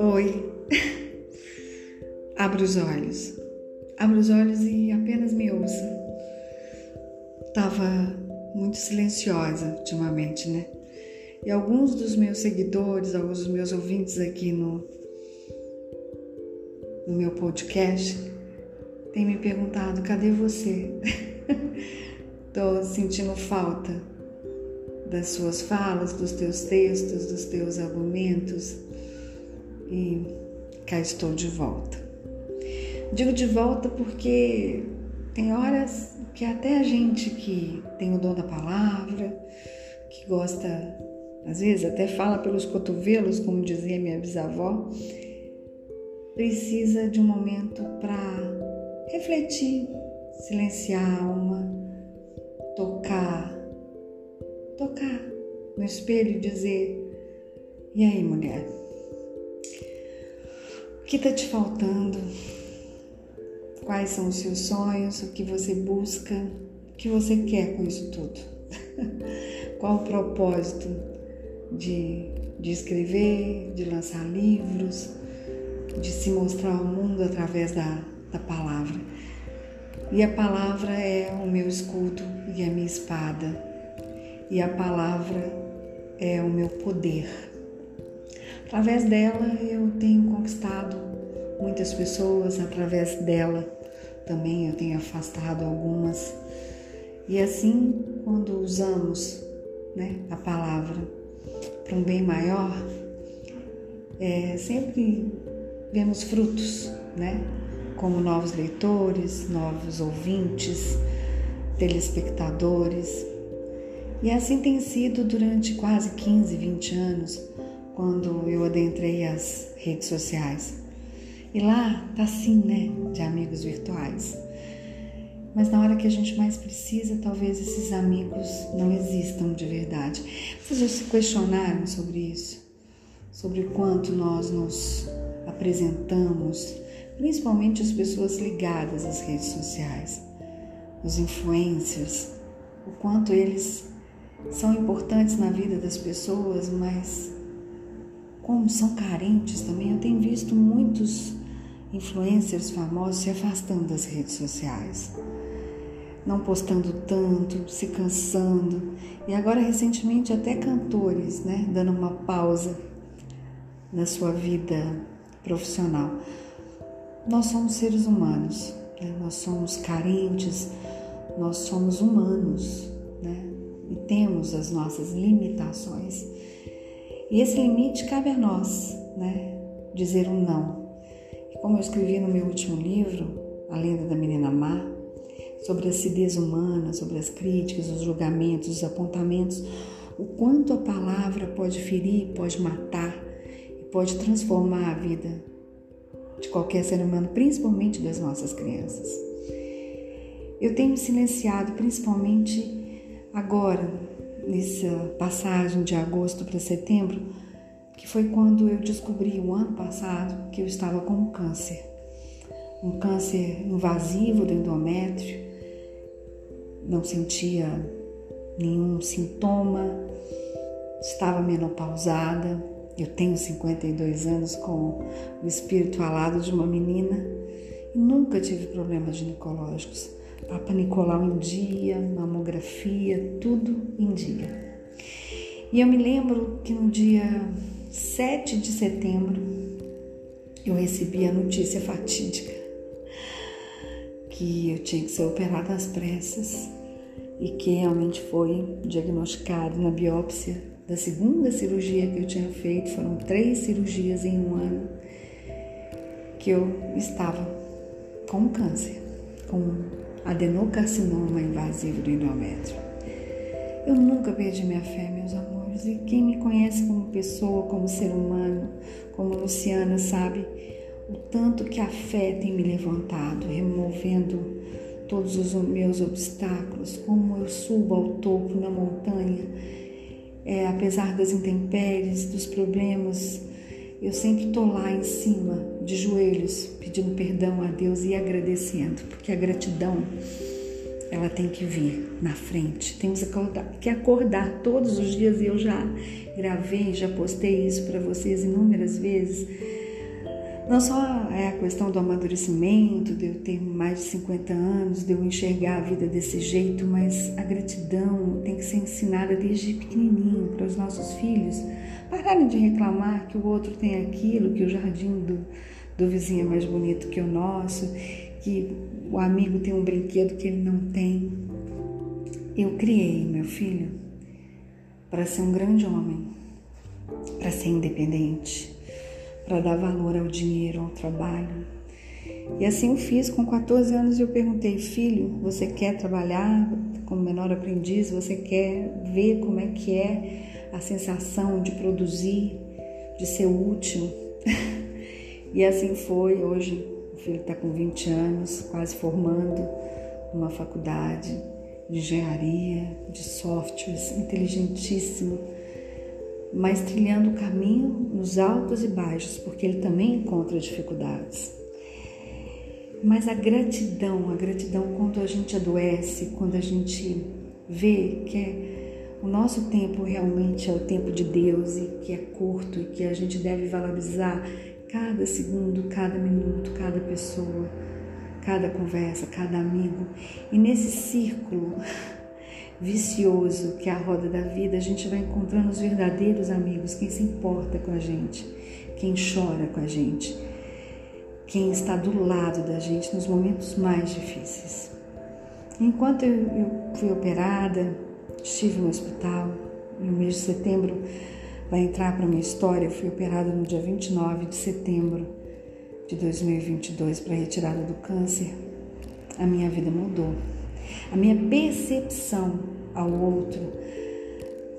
Oi. Abra os olhos. Abra os olhos e apenas me ouça. Tava muito silenciosa ultimamente, né? E alguns dos meus seguidores, alguns dos meus ouvintes aqui no, no meu podcast têm me perguntado: cadê você? Tô sentindo falta das suas falas, dos teus textos, dos teus argumentos e cá estou de volta. Digo de volta porque tem horas que até a gente que tem o dom da palavra, que gosta, às vezes até fala pelos cotovelos, como dizia minha bisavó, precisa de um momento para refletir, silenciar a alma, tocar, tocar no espelho e dizer: E aí, mulher? O que está te faltando? Quais são os seus sonhos? O que você busca? O que você quer com isso tudo? Qual o propósito de, de escrever, de lançar livros, de se mostrar ao mundo através da, da palavra? E a palavra é o meu escudo e a minha espada, e a palavra é o meu poder. Através dela eu tenho conquistado muitas pessoas, através dela também eu tenho afastado algumas. E assim, quando usamos né, a palavra para um bem maior, é, sempre vemos frutos, né? Como novos leitores, novos ouvintes, telespectadores. E assim tem sido durante quase 15, 20 anos quando eu adentrei as redes sociais. E lá tá assim, né, de amigos virtuais. Mas na hora que a gente mais precisa, talvez esses amigos não existam de verdade. Vocês já se questionaram sobre isso? Sobre o quanto nós nos apresentamos, principalmente as pessoas ligadas às redes sociais, os influencers, o quanto eles são importantes na vida das pessoas, mas como são carentes também, eu tenho visto muitos influencers famosos se afastando das redes sociais, não postando tanto, se cansando, e agora recentemente até cantores, né, dando uma pausa na sua vida profissional. Nós somos seres humanos, né? nós somos carentes, nós somos humanos, né? Temos as nossas limitações. E esse limite cabe a nós, né? Dizer um não. Como eu escrevi no meu último livro, A Lenda da Menina Má, sobre a acidez humana, sobre as críticas, os julgamentos, os apontamentos, o quanto a palavra pode ferir, pode matar e pode transformar a vida de qualquer ser humano, principalmente das nossas crianças. Eu tenho silenciado, principalmente agora, nessa passagem de agosto para setembro, que foi quando eu descobri o ano passado que eu estava com câncer. Um câncer invasivo do endométrio, não sentia nenhum sintoma, estava menopausada. Eu tenho 52 anos com o espírito alado de uma menina e nunca tive problemas ginecológicos. Papa Nicolau em dia, mamografia, tudo em dia. E eu me lembro que no dia 7 de setembro eu recebi a notícia fatídica que eu tinha que ser operada às pressas e que realmente foi diagnosticado na biópsia da segunda cirurgia que eu tinha feito, foram três cirurgias em um ano, que eu estava com câncer, com adenocarcinoma invasivo do endométrio. Eu nunca perdi minha fé, meus amores, e quem me conhece como pessoa, como ser humano, como Luciana, sabe o tanto que a fé tem me levantado, removendo todos os meus obstáculos, como eu subo ao topo na montanha, é, apesar das intempéries, dos problemas, eu sempre estou lá em cima, de joelhos, pedindo perdão a Deus e agradecendo, porque a gratidão ela tem que vir na frente. Temos que acordar todos os dias e eu já gravei, já postei isso para vocês inúmeras vezes. Não só é a questão do amadurecimento, de eu ter mais de 50 anos, de eu enxergar a vida desse jeito, mas a gratidão tem que ser ensinada desde pequenininho para os nossos filhos pararem de reclamar que o outro tem aquilo, que o jardim do, do vizinho é mais bonito que o nosso, que o amigo tem um brinquedo que ele não tem. Eu criei meu filho para ser um grande homem, para ser independente, para dar valor ao dinheiro, ao trabalho. E assim eu fiz com 14 anos eu perguntei, filho, você quer trabalhar como menor aprendiz? Você quer ver como é que é a sensação de produzir, de ser útil? e assim foi. Hoje o filho está com 20 anos, quase formando numa faculdade de engenharia, de softwares, inteligentíssimo, mas trilhando o caminho nos altos e baixos, porque ele também encontra dificuldades. Mas a gratidão, a gratidão quando a gente adoece, quando a gente vê que é, o nosso tempo realmente é o tempo de Deus e que é curto e que a gente deve valorizar cada segundo, cada minuto, cada pessoa, cada conversa, cada amigo. E nesse círculo vicioso que é a roda da vida, a gente vai encontrando os verdadeiros amigos, quem se importa com a gente, quem chora com a gente, quem está do lado da gente nos momentos mais difíceis. Enquanto eu, eu fui operada, estive no hospital, no mês de setembro vai entrar para minha história. Eu fui operada no dia 29 de setembro de 2022 para retirada do câncer. A minha vida mudou. A minha percepção ao outro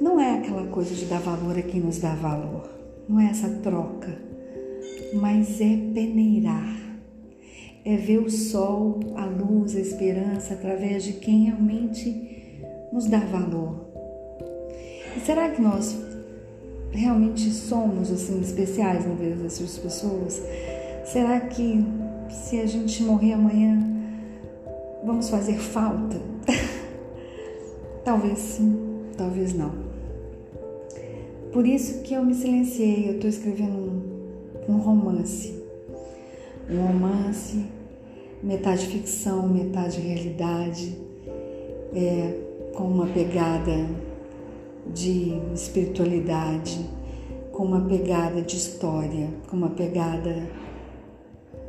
não é aquela coisa de dar valor a quem nos dá valor. Não é essa troca, mas é peneirar. É ver o sol, a luz, a esperança através de quem realmente nos dá valor. E será que nós realmente somos assim especiais na vida dessas pessoas? Será que se a gente morrer amanhã vamos fazer falta? talvez sim, talvez não. Por isso que eu me silenciei, eu estou escrevendo um, um romance. Um romance, metade ficção, metade realidade, é, com uma pegada de espiritualidade, com uma pegada de história, com uma pegada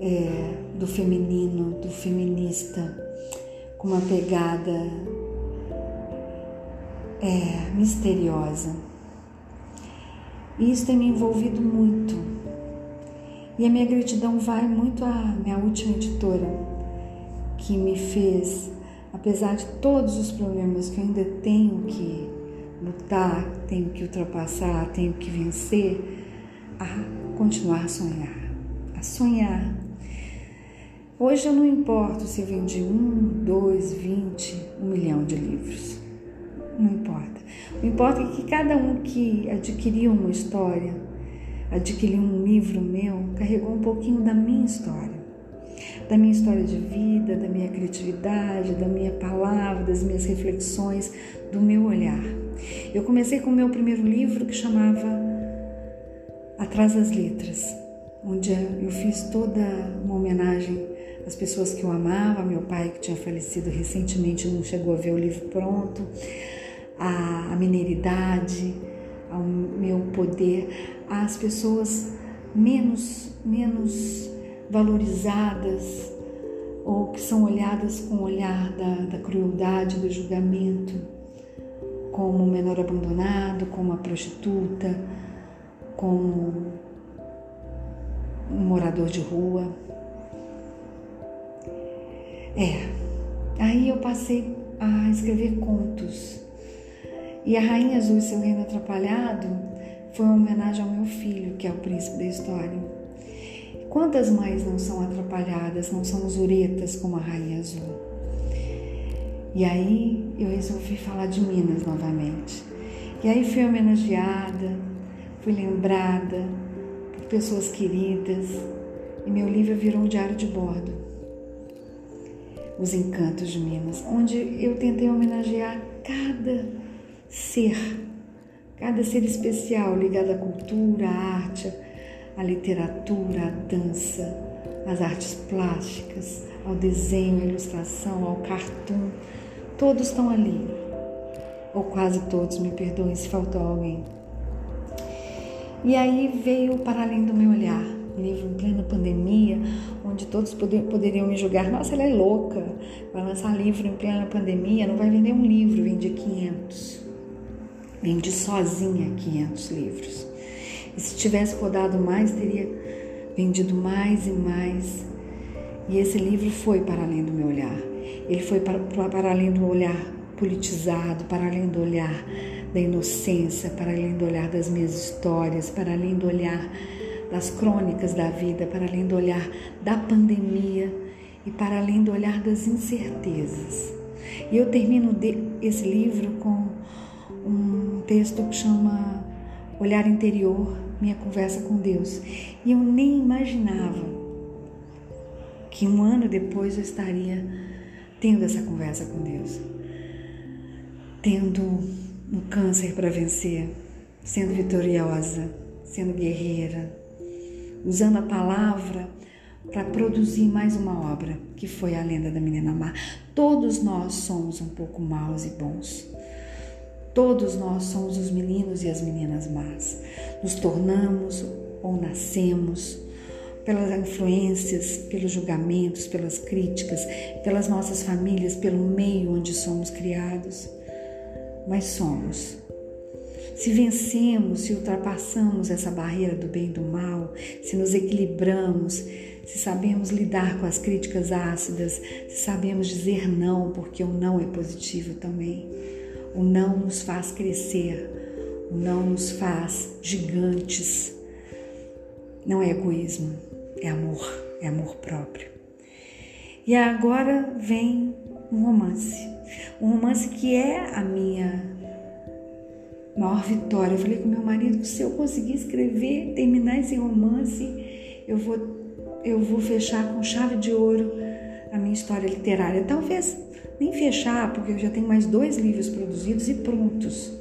é, do feminino, do feminista, com uma pegada é, misteriosa. E isso tem me envolvido muito. E a minha gratidão vai muito à minha última editora, que me fez, apesar de todos os problemas que eu ainda tenho que lutar, tenho que ultrapassar, tenho que vencer, a continuar a sonhar, a sonhar. Hoje eu não importo se vendi um, dois, vinte, um milhão de livros. Não importa. O importa é que cada um que adquiriu uma história, adquiriu um livro meu, carregou um pouquinho da minha história. Da minha história de vida, da minha criatividade, da minha palavra, das minhas reflexões, do meu olhar. Eu comecei com o meu primeiro livro que chamava Atrás das Letras, onde eu fiz toda uma homenagem às pessoas que eu amava, meu pai que tinha falecido recentemente não chegou a ver o livro pronto, a, a mineiridade, ao meu poder, às pessoas menos, menos valorizadas ou que são olhadas com o olhar da, da crueldade, do julgamento como um menor abandonado, como uma prostituta, como um morador de rua. É, aí eu passei a escrever contos. E a Rainha Azul e seu Reino Atrapalhado foi uma homenagem ao meu filho, que é o príncipe da história. Quantas mães não são atrapalhadas, não são zuretas como a Rainha Azul? E aí eu resolvi falar de Minas novamente. E aí fui homenageada, fui lembrada por pessoas queridas e meu livro virou um diário de bordo. Os Encantos de Minas, onde eu tentei homenagear cada ser, cada ser especial ligado à cultura, à arte, à literatura, à dança, às artes plásticas, ao desenho, à ilustração, ao cartoon. Todos estão ali. Ou quase todos, me perdoem se faltou alguém. E aí veio Para Além do Meu Olhar, livro em plena pandemia, onde todos poder, poderiam me julgar, nossa, ela é louca, vai lançar livro em plena pandemia, não vai vender um livro, vende 500. Vende sozinha 500 livros. E se tivesse rodado mais, teria vendido mais e mais. E esse livro foi para além do meu olhar. Ele foi para, para além do olhar politizado, para além do olhar da inocência, para além do olhar das minhas histórias, para além do olhar das crônicas da vida, para além do olhar da pandemia e para além do olhar das incertezas. E eu termino esse livro com um texto que chama Olhar Interior, Minha Conversa com Deus. E eu nem imaginava que um ano depois eu estaria tendo essa conversa com Deus, tendo um câncer para vencer, sendo vitoriosa, sendo guerreira, usando a palavra para produzir mais uma obra, que foi a lenda da menina má. Todos nós somos um pouco maus e bons. Todos nós somos os meninos e as meninas más. Nos tornamos ou nascemos pelas influências, pelos julgamentos, pelas críticas, pelas nossas famílias, pelo meio onde somos criados. Mas somos se vencemos, se ultrapassamos essa barreira do bem e do mal, se nos equilibramos, se sabemos lidar com as críticas ácidas, se sabemos dizer não, porque o não é positivo também. O não nos faz crescer, o não nos faz gigantes. Não é egoísmo, é amor, é amor próprio. E agora vem um romance. Um romance que é a minha maior vitória. Eu falei com meu marido, se eu conseguir escrever, terminar esse romance, eu vou, eu vou fechar com chave de ouro a minha história literária. Talvez nem fechar, porque eu já tenho mais dois livros produzidos e prontos,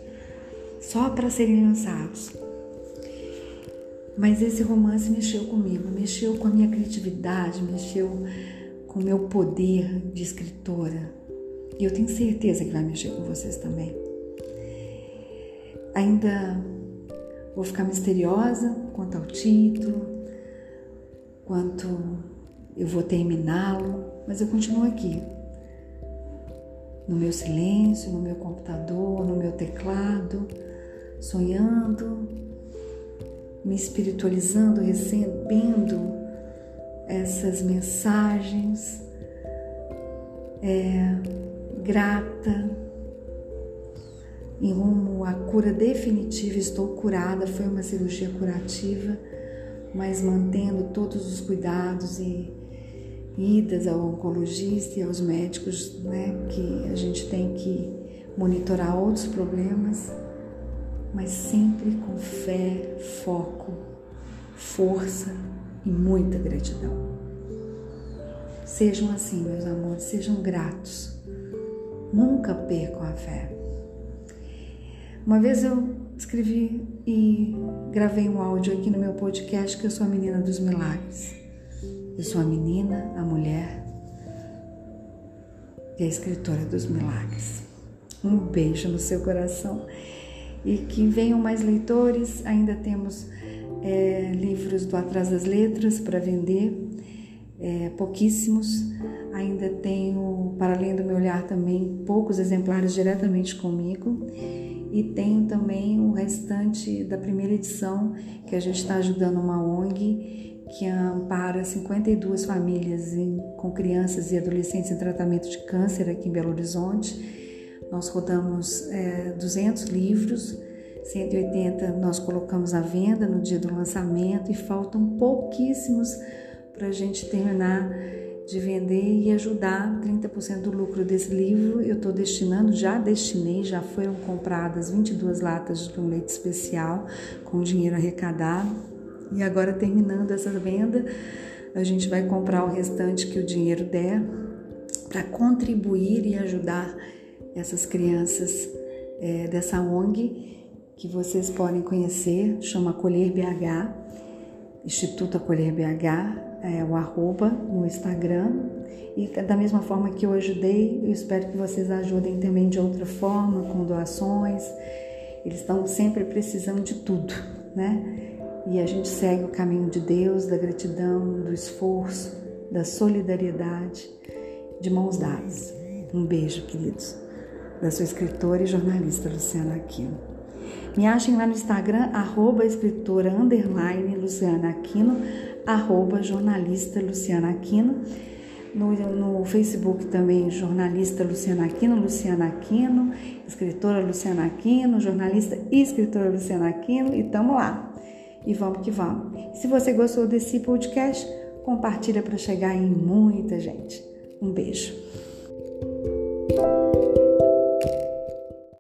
só para serem lançados. Mas esse romance mexeu comigo, mexeu com a minha criatividade, mexeu com o meu poder de escritora. E eu tenho certeza que vai mexer com vocês também. Ainda vou ficar misteriosa quanto ao título, quanto eu vou terminá-lo, mas eu continuo aqui. No meu silêncio, no meu computador, no meu teclado, sonhando, me espiritualizando, recebendo essas mensagens, é, grata em rumo à cura definitiva. Estou curada, foi uma cirurgia curativa, mas mantendo todos os cuidados e idas ao oncologista e aos médicos, né, que a gente tem que monitorar outros problemas, mas sempre com fé, foco, força e muita gratidão. Sejam assim, meus amores, sejam gratos. Nunca percam a fé. Uma vez eu escrevi e gravei um áudio aqui no meu podcast que eu sou a menina dos milagres. Eu sou a menina, a mulher e a escritora dos milagres. Um beijo no seu coração e que venham mais leitores. Ainda temos é, livros do Atrás das Letras para vender, é, pouquíssimos. Ainda tenho, para além do meu olhar, também poucos exemplares diretamente comigo e tenho também o restante da primeira edição que a gente está ajudando uma ONG que ampara 52 famílias em, com crianças e adolescentes em tratamento de câncer aqui em Belo Horizonte. Nós rodamos é, 200 livros, 180 nós colocamos à venda no dia do lançamento e faltam pouquíssimos para a gente terminar de vender e ajudar 30% do lucro desse livro. Eu estou destinando, já destinei, já foram compradas 22 latas de um leite especial com dinheiro arrecadado. E agora, terminando essa venda, a gente vai comprar o restante que o dinheiro der para contribuir e ajudar essas crianças é, dessa ONG que vocês podem conhecer, chama Acolher BH, Instituto Acolher BH, é o arroba no Instagram. E da mesma forma que eu ajudei, eu espero que vocês ajudem também de outra forma, com doações. Eles estão sempre precisando de tudo, né? E a gente segue o caminho de Deus, da gratidão, do esforço, da solidariedade, de mãos dadas. Um beijo, queridos, da sua escritora e jornalista Luciana Aquino. Me achem lá no Instagram, arroba escritora underline Luciana Aquino, arroba jornalista Luciana Aquino. No, no, Facebook também, jornalista Luciana Aquino, Luciana Aquino, escritora Luciana Aquino, jornalista e escritora Luciana Aquino, e tamo lá. E vamos que vamos. Se você gostou desse podcast, compartilha para chegar em muita gente. Um beijo.